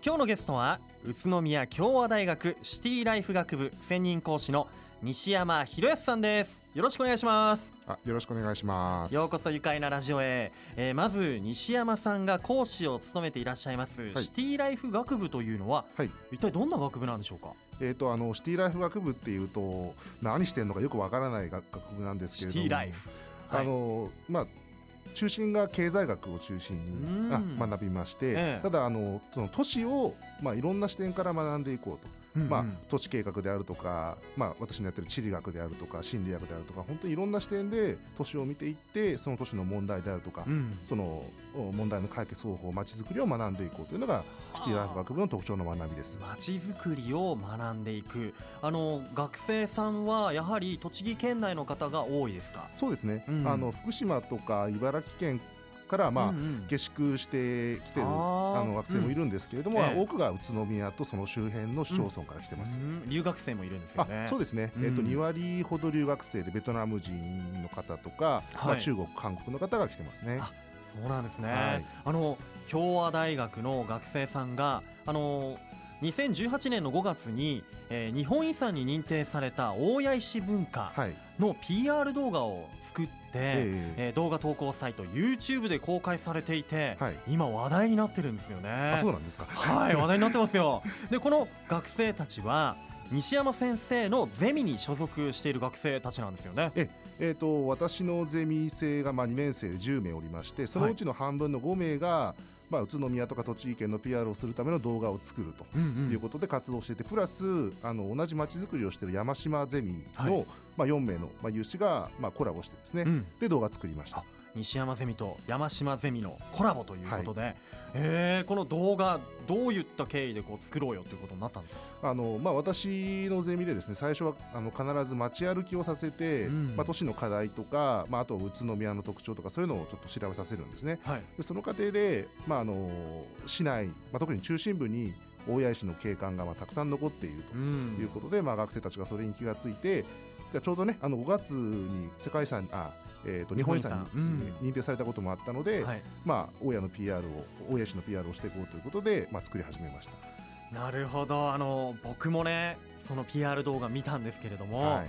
今日のゲストは宇都宮共和大学シティライフ学部専任講師の西山博康さんです。よろしくお願いします。あよろしくお願いします。ようこそ愉快なラジオへ、えー、まず西山さんが講師を務めていらっしゃいます、はい、シティライフ学部というのは、はい、一体どんな学部なんでしょうか？えーと、あのシティライフ学部っていうと何してるのかよくわからない学部なんですけれども。シティライフ、はい、あのまあ中心が経済学を中心に学びまして、ええ、ただあのその都市を、まあ、いろんな視点から学んでいこうと。うんうん、まあ、都市計画であるとか、まあ、私のやってる地理学であるとか心理学であるとか本当にいろんな視点で都市を見ていってその都市の問題であるとか、うん、その問題の解決方法まちづくりを学んでいこうというのがシティライフ学部の特徴の学びです。まちづくりを学んでいく。あの学生さんはやはり栃木県内の方が多いですか？そうですね、うん、あの福島とか茨城県からまあ下宿してきてるあの学生もいるんですけれども、多くが宇都宮とその周辺の市町村から来てます。留学生もいるんですよね。そうですね。えっと2割ほど留学生でベトナム人の方とか、まあ中国韓国の方が来てますね。そうなんですね。あの共和大学の学生さんがあの2018年の5月に、えー、日本遺産に認定された大谷石文化の PR 動画を作って、えー、えー、動画投稿サイト YouTube で公開されていて、はい、今話題になってるんですよね。あそうなんですか。はい 話題になってますよ。でこの学生たちは西山先生のゼミに所属している学生たちなんですよね。ええーと、私のゼミ生がまあ2年生で10名おりましてそのうちの半分の5名が、はいまあ、宇都宮とか栃木県の PR をするための動画を作るということで活動していて、プラスあの同じまちづくりをしている山島ゼミの、はい、まあ、4名の、まあ、有志が、まあ、コラボしてですね、うん、で動画作りました。西山ゼミと山島ゼミのコラボということで、はい、えー、この動画どういった経緯でこう作ろうよということになったんですか？あの、まあ、私のゼミでですね最初はあの必ず街歩きをさせて、うん、まあ、都市の課題とか、まあ、あと宇都宮の特徴とかそういうのをちょっと調べさせるんですね。はい、でその過程で、まあ、あの市内、まあ、特に中心部に大谷石の景観がまあたくさん残っているということで、うん、まあ、学生たちがそれに気がついてちょうどねあの5月に世界遺産あえーと、日本遺産に認定されたこともあったので、うんはい、まあ、大家の PR を大家市の PR をしていこうということで、まあ、作り始めました。なるほど。あの僕もねその PR 動画見たんですけれども、はい、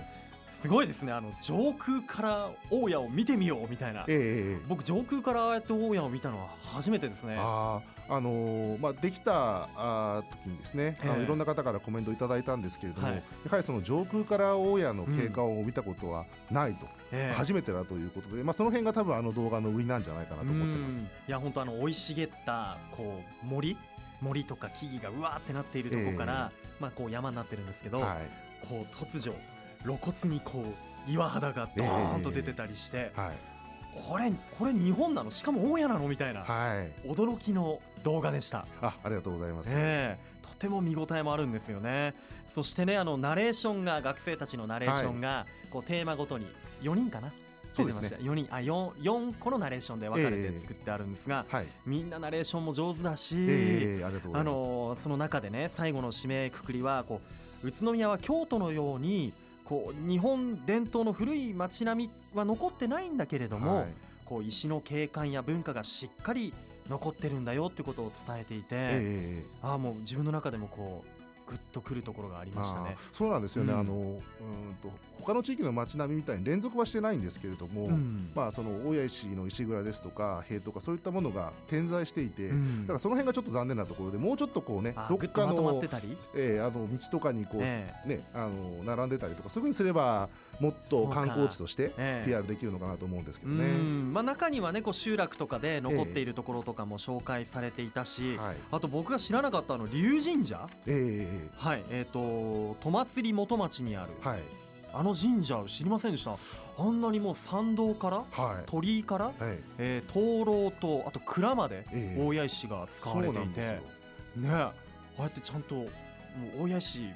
すごいですね。あの上空から大家を見てみようみたいな、えー、僕上空からああやって大家を見たのは初めてですね。ああのー、まあ、できたあ時にですね、えー、あのいろんな方からコメントいただいたんですけれども、はい、やはりその上空から大家の経過を見たことはないと。うん。えー、初めてだということで、まあ、その辺が多分あの動画の売りなんじゃないかなと思ってます。いや本当あの生い茂ったこう森？森とか木々がうわーってなっているところから、えー、まあ、こう山になってるんですけど、はい、こう突如露骨にこう岩肌がドーンと出てたりして、えーはい、これこれ日本なの？しかも大家なの？みたいな、はい、驚きの動画でした。あありがとうございます、え。ー、とても見応えもあるんですよね。そしてねあのナレーションが学生たちのナレーションが、こうテーマごとに4人かな？そうですね。4人。あ 4, 4個のナレーションで分かれて作ってあるんですが、えーはい、みんなナレーションも上手だし、えー、あのその中でね最後の締めくくりはこう宇都宮は京都のようにこう日本伝統の古い街並みは残ってないんだけれども、はい、こう石の景観や文化がしっかり残ってるんだよってことを伝えていて、えー、ああもう自分の中でもこうグッとくるところがありましたね。そうなんですよね。うん、あのうんと他の地域の街並みみたいに連続はしてないんですけれども、うん、まあその大谷石の石蔵ですとか塀とかそういったものが点在していて、うん、だからその辺がちょっと残念なところで、もうちょっとこうね、どっかのえー、あの道とかにこう、えー、ねあの並んでたりとかそういうふうにすればもっと観光地として PR できるのかなと思うんですけどね。まあ中にはねこう集落とかで残っているところとかも紹介されていたし、えーはい、あと僕が知らなかったあの龍神社、えー、はい。えっ、ー、と戸祭元町にある。はい。あの神社知りませんでした？あんなにもう参道から、はい、鳥居から、はい。えー、灯籠とあと蔵まで大谷石が使われていて、えー、ねああやってちゃんともう大谷石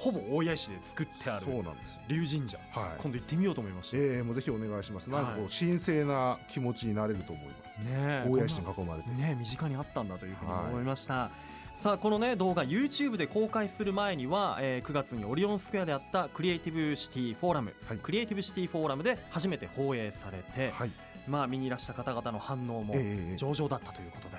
ほぼ大谷石で作ってあるそうなんです龍神社、はい、今度行ってみようと思いました。ええー、もうぜひお願いします。なんかこう、はい、神聖な気持ちになれると思います。ね、大谷石に囲まれて。ね身近にあったんだというふうに思いました。はい。さあこのね動画 YouTube で公開する前には、えー、9月にオリオンスクエアであったクリエイティブシティフォーラム、はい、クリエイティブシティフォーラムで初めて放映されて、はい、まあ、見にいらした方々の反応も上々だったということで、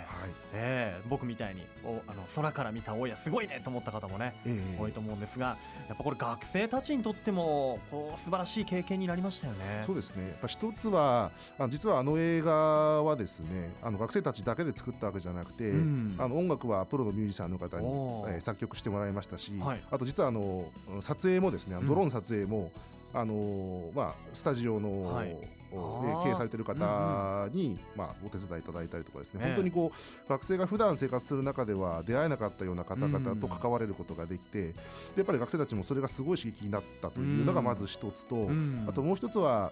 えー、僕みたいにおあの空から見た大家すごいねと思った方もね、多いと思うんですがやっぱこれ学生たちにとってもこう素晴らしい経験になりましたよね。そうですね。やっぱ一つはあ実はあの映画はですねあの学生たちだけで作ったわけじゃなくて、うん、あの音楽はプロのミュージシャンの方に、えー、作曲してもらいましたし、はい、あと実はあの撮影もですねドローン撮影も、うん、あのまあ、スタジオの、はい経営されてる方に、うんうん、まあ、お手伝いいただいたりとかですね、えー、本当にこう学生が普段生活する中では出会えなかったような方々と関われることができて、でやっぱり学生たちもそれがすごい刺激になったというのがまず一つと、うん、あともう一つは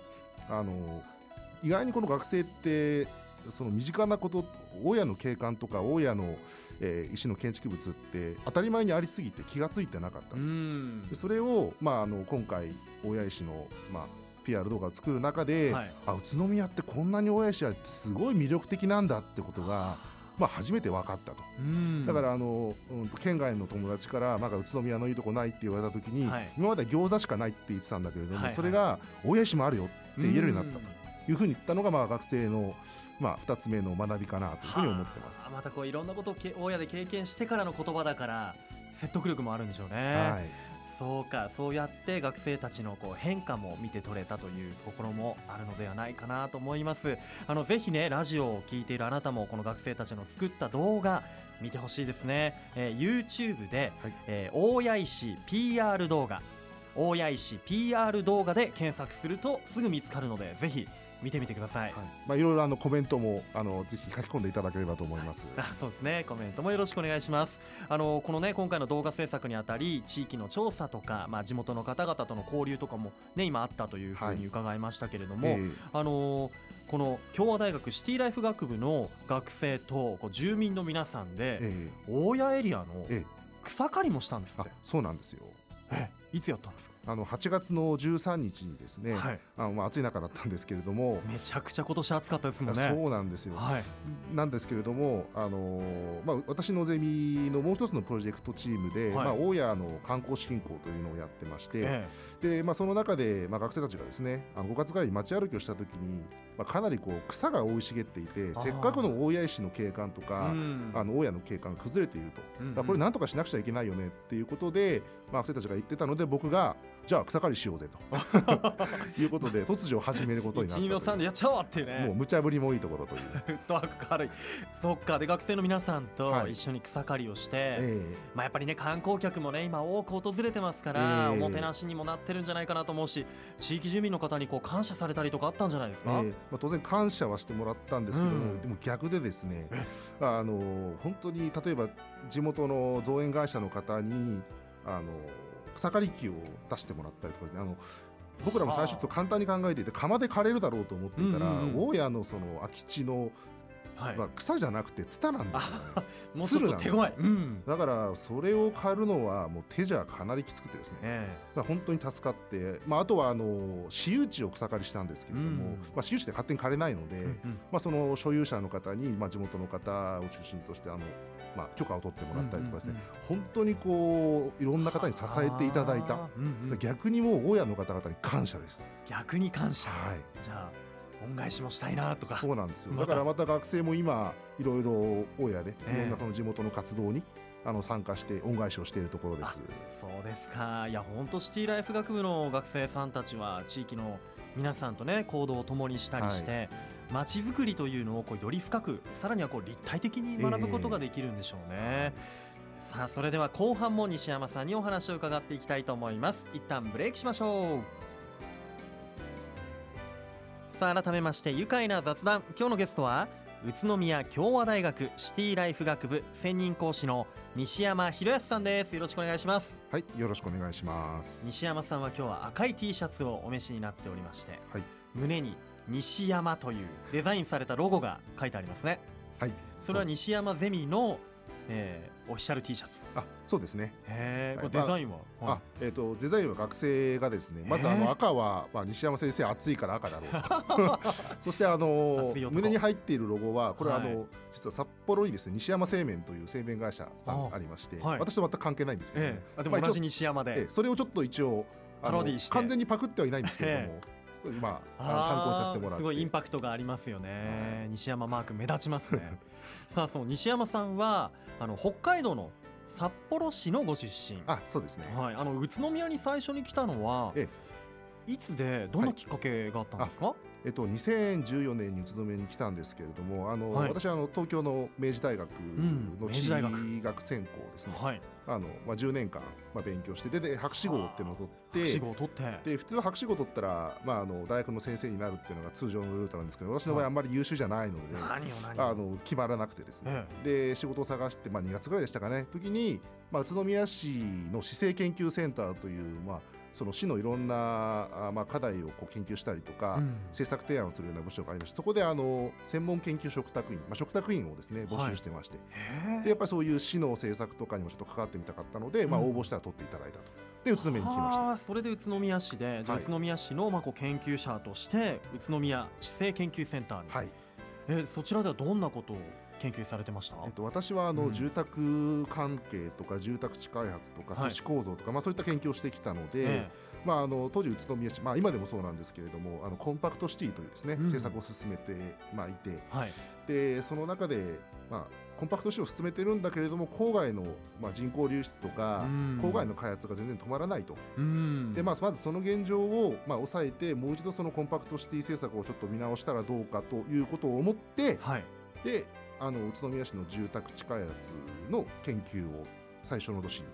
あの意外にこの学生ってその身近なこと大家の景観とか大家の、えー、石の建築物って当たり前にありすぎて気が付いてなかった。でそれを、まあ、あの今回大家石の、まあ、PR 動画を作る中で、はい、あ宇都宮ってこんなに大家石はすごい魅力的なんだってことが。まあ、初めて分かったと、だからあの、うん、県外の友達からなんか宇都宮のいいとこないって言われた時に、はい、今までは餃子しかないって言ってたんだけれども、はいはい、それが大家石もあるよって言えるようになったというふうに言ったのが、まあ、学生のまあ、2つ目の学びかなというふうに思ってます、またこういろんなことを大家で経験してからの言葉だから説得力もあるんでしょうね。はいそうかそうやって学生たちのこう変化も見て取れたというところもあるのではないかなと思います。あのぜひねラジオを聴いているあなたもこの学生たちの作った動画見てほしいですね、えー、YouTube で、はい、えー、大谷石 PR 動画。大谷石 PR 動画で検索するとすぐ見つかるのでぜひ見てみてください、はい。まあ、いろいろあのコメントもあのぜひ書き込んでいただければと思います、あそうですね。コメントもよろしくお願いします。あのこのね今回の動画制作にあたり地域の調査とか、まあ、地元の方々との交流とかもね今あったというふうに伺いましたけれども、はいえ。ー、あのこの共和大学シティライフ学部の学生とこう住民の皆さんで、えー、大谷エリアの草刈りもしたんですって、そうなんですよ。えいつやったんですか？あの8月の13日にですね、はい、あのまあ暑い中だったんですけれども。めちゃくちゃ今年暑かったですもんね。そうなんですよ、はい、なんですけれどもあの、まあ、私のゼミのもう一つのプロジェクトチームで、はい、まあ、大谷の観光振興というのをやってまして、ええ、でまあ、その中で、まあ、学生たちがですねあの5月ぐらいに街歩きをした時に、まあ、かなりこう草が生い茂っていてせっかくの大谷石の景観とか、あの大谷の景観が崩れていると、うんうん、これなんとかしなくちゃいけないよねっていうことで、まあ、学生たちが言ってたので僕がじゃあ草刈りしようぜと。いうことで突如始めることになったのさんでやっちゃおうっていうね。もう無茶ぶりもいいところという。フットワーク軽い。そっか。で学生の皆さんと一緒に草刈りをして、はいえ。ー、まあ、やっぱりね観光客もね今多く訪れてますから、えー、おもてなしにもなってるんじゃないかなと思うし地域住民の方にこう感謝されたりとかあったんじゃないですか、えー、まあ、当然感謝はしてもらったんですけども、うん、でも逆でですねあの本当に例えば地元の造園会社の方にあの草刈り機を出してもらったりとか、ね、あの僕らも最初と簡単に考えていて釜で枯れるだろうと思っていたら、大家のその空き地のはい、まあ、草じゃなくてツタなんですよ、ね、もうちょっと手強い、うん、だからそれを刈るのはもう手じゃかなりきつくてですね、えー、本当に助かって、まあ、あとはあの私有地を草刈りしたんですけれども、うん、まあ、私有地で勝手に刈れないので、うんうん、まあ、その所有者の方に、まあ、地元の方を中心としてあの、まあ、許可を取ってもらったりとかですね、うんうんうん、本当にこういろんな方に支えていただいた、うんうん、逆にもう大家の方々に感謝です。逆に感謝、はい、じゃあ恩返しもしたいなとか。そうなんですよ。だからまた学生も今いろいろ大家でいろんなこの地元の活動に、あの参加して恩返しをしているところです。そうですか。いや本当シティライフ学部の学生さんたちは地域の皆さんとね行動を共にしたりして、ま、は、ち、づくりというのをこうより深くさらにはこう立体的に学ぶことができるんでしょうね、えー、さあそれでは後半も西山さんにお話を伺っていきたいと思います。一旦ブレイクしましょうさあ改めまして愉快な雑談。今日のゲストは宇都宮共和大学シティライフ学部専任講師の西山博康さんです。よろしくお願いします。はいよろしくお願いします。西山さんは今日は赤い T シャツをお召しになっておりまして、はい、胸に西山というデザインされたロゴが書いてありますね。はいそれは西山ゼミのえー、オフィシャル T シャツ。あそうですね。へえ、これデザインは、まあ、あえっ、ー、とデザインは学生がですねまずあの赤は、まあ、西山先生暑いから赤だろうと。そしてあの胸に入っているロゴはこれはあの、はい、実は札幌にですね西山製麺という製麺会社さんありまして、はい、私と全く関係ないんですけど、ね、えー、でも同じ西山で、まあ、それをちょっと一応あの完全にパクってはいないんですけれども、まあ参考にさせてもらって。すごいインパクトがありますよね、はい、西山マーク目立ちますね さあその西山さんはあの北海道の札幌市のご出身。あそうですね、はい、あの宇都宮に最初に来たのは、ええ、いつでどんなきっかけがあったんですか、はい。えっと、2014年に宇都宮に来たんですけれどもあの、はい、私はあの東京の明治大学の地理学専攻ですね、うん、はい。あのまあ、10年間、まあ、勉強してでで博士号っていうのを取って博士号を取って。で普通は博士号取ったら、まあ、あの大学の先生になるっていうのが通常のルートなんですけど私の場合あんまり優秀じゃないので、あの決まらなくてですね、ええ、で仕事を探して、まあ、2月ぐらいでしたかね。時に、まあ、宇都宮市の市政研究センターという、まあ、その市のいろんなあ、まあ、課題をこう研究したりとか、うん、政策提案をするような部署がありましてそこであの専門研究嘱託員、まあ、嘱託員をですね募集してまして、はい、でやっぱりそういう市の政策とかにもちょっと関わってみたかったので、まあ、応募したら取っていただいたと。で宇都宮に来ました。それで宇都宮市でじゃあ宇都宮市のまあこう研究者として宇都宮市政研究センターに、はい、えそちらではどんなことを？研究されてました、えっと、私はあの、うん、住宅関係とか住宅地開発とか都市構造とか、はい、まあ、そういった研究をしてきたので、ええ。まあ、あの当時宇都宮市、まあ、今でもそうなんですけれどもあのコンパクトシティというですね、うん、政策を進めて、まあ、いて、はい、でその中で、まあ、コンパクトシティを進めてるんだけれども郊外の、まあ、人口流出とか、うん、郊外の開発が全然止まらないと、うん、でまあ、まずその現状を、まあ、抑えてもう一度そのコンパクトシティ政策をちょっと見直したらどうかということを思って、はい、であの宇都宮市の住宅地開発の研究を最初の年に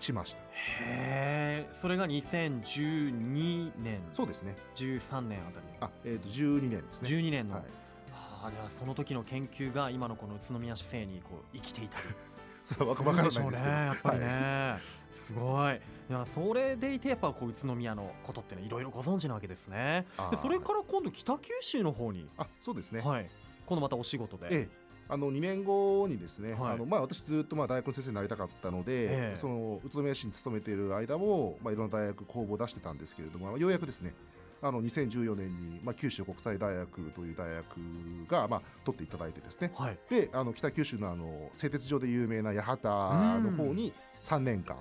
しました。へえそれが2012年。そうですね。13年あたり。あ、えー、と12年ですね。12年の、はい、はあ、ではその時の研究が今のこの宇都宮市政にこう生きていた それは分からないですけど、ね、やっぱりね、はい、すごい。いやそれでいてやっぱこう宇都宮のことっていろいろご存知なわけですね。でそれから今度北九州の方に。あそうですね、はい、今度またお仕事で、ええあの2年後にですね、はい、あのまあ、私ずっとまあ大学の先生になりたかったので、えー、その宇都宮市に勤めている間も、まあ、いろんな大学公募を出してたんですけれどもようやくですねあの2014年に、まあ、九州国際大学という大学が、まあ、取っていただいてですね、はい、であの北九州のあの製鉄所で有名な八幡の方に3年間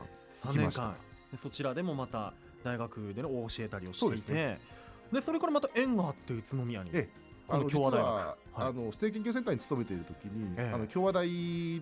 行きました。そちらでもまた大学での教えたりをしていて。で、ね、それからまた縁があって宇都宮に。ええあの共和大学、はい、あのステーキ研究センターに勤めている時に、ええ、あの共和大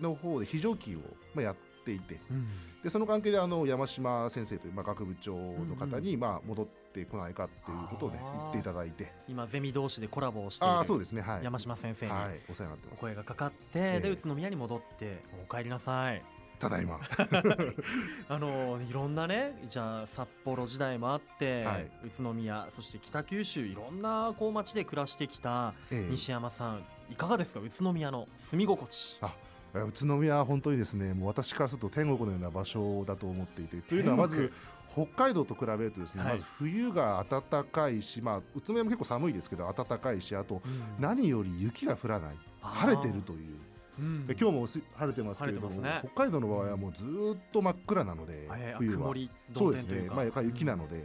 の方で非常勤を、まあ、やっていて、うん、でその関係であの山島先生という、まあ、学部長の方に、うんうん、まあ、戻ってこないかっていうことを、ね、言っていただいて。今ゼミ同士でコラボをしているあそうですね、はい、山島先生に、はい、お世話になってます。声がかかって、えで宇都宮に戻ってお帰りなさいただいま。あのいろんなねじゃあ札幌時代もあって、はい、宇都宮そして北九州いろんなこう町で暮らしてきた西山さん、ええ、いかがですか？宇都宮の住み心地。あ宇都宮は本当にですねもう私からすると天国のような場所だと思っていてというのはまず北海道と比べるとですね、はい、まず冬が暖かいし、まあ、宇都宮も結構寒いですけど暖かいしあと、何より雪が降らない。晴れてるといううん、今日も晴れてますけれども、ね、北海道の場合はもうずっと真っ暗なので、冬は。そうですね、まあ、雪なので、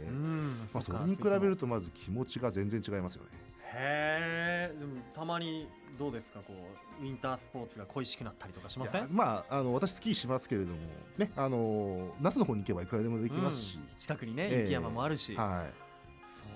まあ、それに比べるとまず気持ちが全然違いますよね。へえでもたまにどうですか？こうウィンタースポーツが恋しくなったりとかしません？まああの私スキーしますけれどもねあの那須の方に行けばいくらでもできますし、うん、近くにね雪山もあるし、はい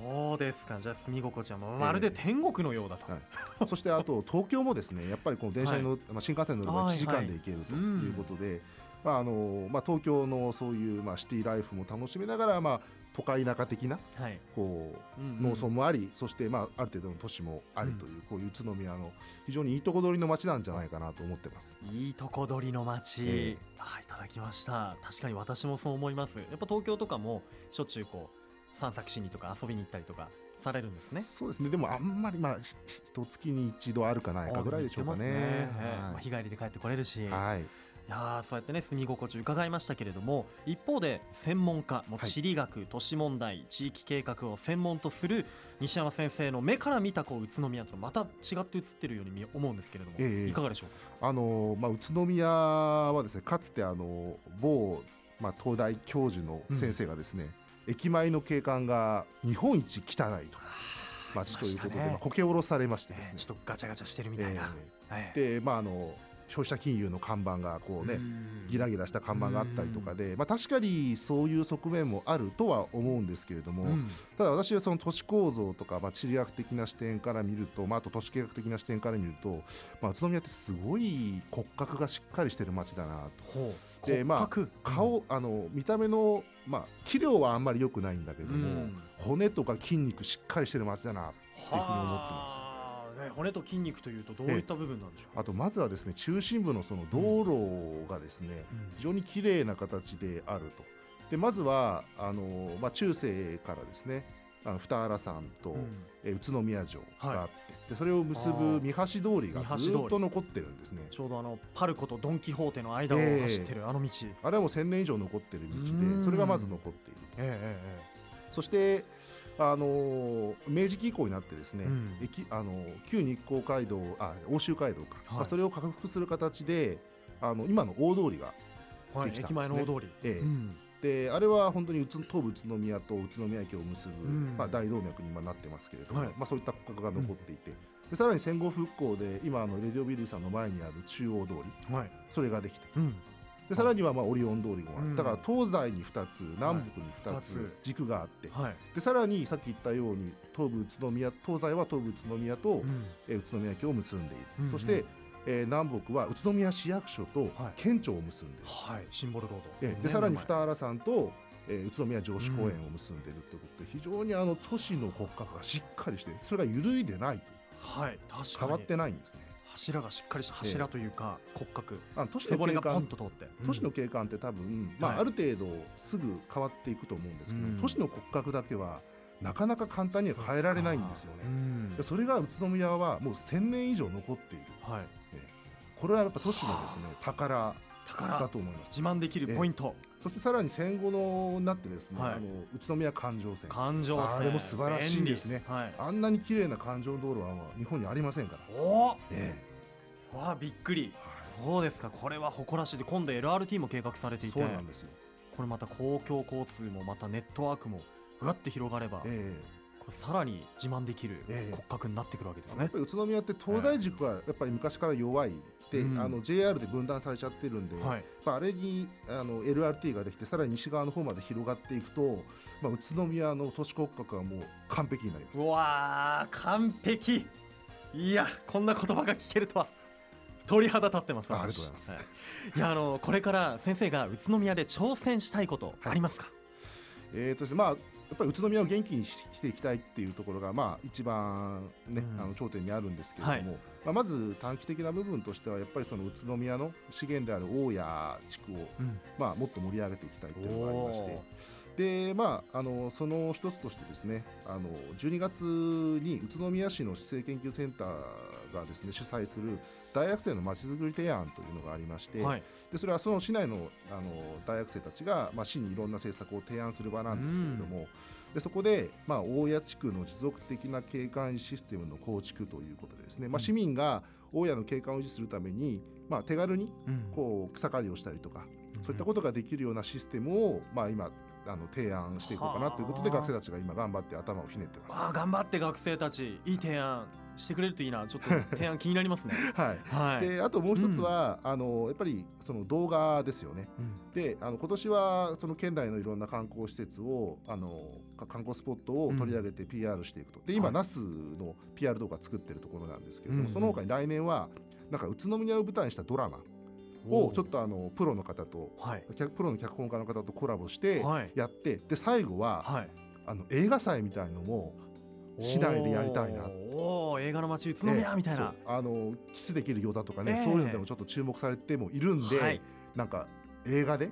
そうですか。じゃあ住み心地はまるで天国のようだと、えーはい、そしてあと東京もですねやっぱりこの電車に乗はい、まあ、新幹線に乗れば1時間で行けるということで、まああのまあ、東京のそういう、まあ、シティライフも楽しみながら、まあ、都会田舎的な、はい、こう、うんうん、農村もありそして、まあ、ある程度の都市もありという、うん、こういう宇都宮の非常にいいとこ取りの街なんじゃないかなと思ってます。いいとこ取りの街、えー、あいただきました。確かに私もそう思います。やっぱ東京とかもしょっちゅうこう散策しにとか遊びに行ったりとかされるんですね。そうですね。でもあんまりまあ一月に一度あるかないかぐらいでしょうかね、ね。はい、日帰りで帰ってこれるし、はい、いやそうやってね住み心地伺いましたけれども一方で専門家も地理学、はい、都市問題地域計画を専門とする西山先生の目から見たこう宇都宮とまた違って映ってるように思うんですけれども、えー、いかがでしょうあの、まあ、宇都宮はですねかつてあの某、まあ、東大教授の先生がですね、うん駅前の景観が日本一汚いと街ということで、まあ、こけ下ろされましてですね、ちょっとガチャガチャしてるみたいな、えー、でまああの消費者金融の看板がこうねギラギラした看板があったりとかで、まあ、確かにそういう側面もあるとは思うんですけれども、ただ私はその都市構造とか、まあ、地理学的な視点から見ると、まあ、あと都市計画的な視点から見ると、まあ、宇都宮ってすごい骨格がしっかりしてる街だなと。でまあ顔あの見た目のまあ器量はあんまり良くないんだけども、骨とか筋肉しっかりしてる街だなっていうふうに思ってます。骨と筋肉というとどういった部分なんでしょうあとまずはですね中心部のその道路がですね、うん、非常に綺麗な形であると。でまずはあの、まあ、中世からですねあの二原山と、うん、え宇都宮城があって、はい、でそれを結ぶ三橋通りがずっと残ってるんですね。ちょうどあのパルコとドン・キホーテの間を走ってるあの道、えー、あれはもう1000年以上残ってる道でそれがまず残っている、えー、そしてあの明治期以降になってですね、うん、あの旧日光街道あ欧州街道か、はい、まあ、それを克服する形であの今の大通りができたんですね、はい、駅前の大通り、ええ。うん、であれは本当に東武宇都宮と宇都宮駅を結ぶ、うん、まあ、大動脈に今なってますけれども、はい、まあ、そういった骨格が残っていて、でさらに戦後復興で今あのレディオビリーさんの前にある中央通り、それができて、でさらにはまあオリオン通りもある、だから東西に2つ南北に2つ軸があって、でさらにさっき言ったように東武宇都宮東西は東武宇都宮と、え宇都宮駅を結んでいる、そして、えー、南北は宇都宮市役所と県庁を結んでいる、はい、シンボルロード、えー、でさらに二原さんと、えー、宇都宮城址公園を結んでいるということで、非常にあの都市の骨格がしっかりしてそれが揺るいでないと、はい、確かに。変わってないんですね。柱がしっかりした柱というか、骨格。あ都市の景観。都市の景観って多分、まあ、ある程度すぐ変わっていくと思うんですけど、都市の骨格だけはなかなか簡単には変えられないんですよね。それが宇都宮はもう1000年以上残っている、はい、これはやっぱ都市のですね宝だと思います。自慢できるポイント、そしてさらに戦後のなってですね、はい、あの宇都宮環状線。環状線。あれも素晴らしいですね、はい、あんなに綺麗な環状道路は日本にありませんから。おええ。わあびっくり、はい、そうですか。これは誇らしい。で今度 LRT も計画されていて。そうなんですよ。これまた公共交通もまたネットワークもぐわって広がれば、ええさらに自慢できる骨格になってくるわけですね、え宇都宮って東西軸はやっぱり昔から弱い、で、うん、あの JR で分断されちゃってるんで、はい、あれにあの LRT ができてさらに西側の方まで広がっていくと、まあ、宇都宮の都市骨格はもう完璧になります。うわ完璧。いやこんな言葉が聞けるとは。鳥肌立ってますありがとうございます、はい、いやあのこれから先生が宇都宮で挑戦したいことありますか、はい、えーとまあやっぱり宇都宮を元気にしていきたいっていうところが、まあ、一番、ね、うん、あの頂点にあるんですけれども、はい、まあ、まず短期的な部分としてはやっぱりその宇都宮の資源である大谷地区を、うん、まあ、もっと盛り上げていきたいというのがありまして。でまあ、あのその一つとしてですねあの12月に宇都宮市の市政研究センターがですね主催する大学生のまちづくり提案というのがありまして、はい、でそれはその市内のあの大学生たちが、まあ、市にいろんな政策を提案する場なんですけれども、でそこで、まあ、大谷地区の持続的な景観システムの構築ということでですね、まあ、市民が大谷の景観を維持するために、まあ、手軽にこう草刈りをしたりとか、そういったことができるようなシステムを、まあ、今あの提案していこうかなということで学生たちが今頑張って頭をひねってます。あ頑張って学生たちいい提案してくれるといいな。ちょっと提案気になりますね。はい、はい、であともう一つは、うん、あのやっぱりその動画ですよね、うん、であの今年はその県内のいろんな観光施設をあの観光スポットを取り上げて PR していくと、で今、那須の PR 動画作ってるところなんですけれども、その他に来年はなんか宇都宮を舞台にしたドラマをちょっとあのプロの方と、はい、プロの脚本家の方とコラボしてやって、で最後は、はい、あの映画祭みたいのも市内でやりたいな。お映画の街宇都宮みたいな、あのキスできる餃子とかね、えー、そういうのでもちょっと注目されてもいるんで、はい、なんか映画で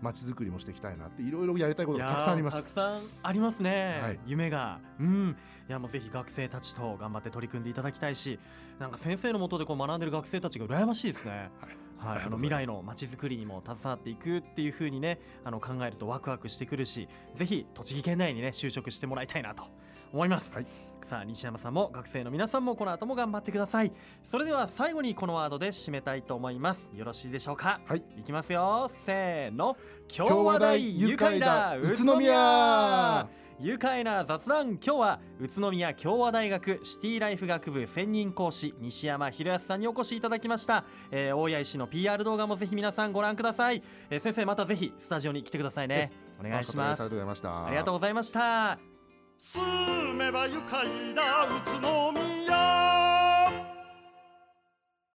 街づくりもしていきたいなっていろいろやりたいことがたくさんあります。たくさんありますね、はい、夢が。うん。いやもうぜひ学生たちと頑張って取り組んでいただきたいしなんか先生のもとでこう学んでる学生たちが羨ましいですね、はいはい、あの未来のまちづくりにも携わっていくっていうふうにねあの考えるとワクワクしてくるしぜひ栃木県内にね就職してもらいたいなと思います、はい、さあ西山さんも学生の皆さんもこの後も頑張ってください。それでは最後にこのワードで締めたいと思います。よろしいでしょうか？はい。いきますよ。せーの。今日話題愉快だ。宇都宮愉快な雑談。今日は宇都宮共和大学シティライフ学部専任講師西山博康さんにお越しいただきました、えー、大谷石の PR 動画もぜひ皆さんご覧ください、えー、先生またぜひスタジオに来てくださいね。お願いします。ありがとうございました。ありがとうございました。住めば愉快な宇都宮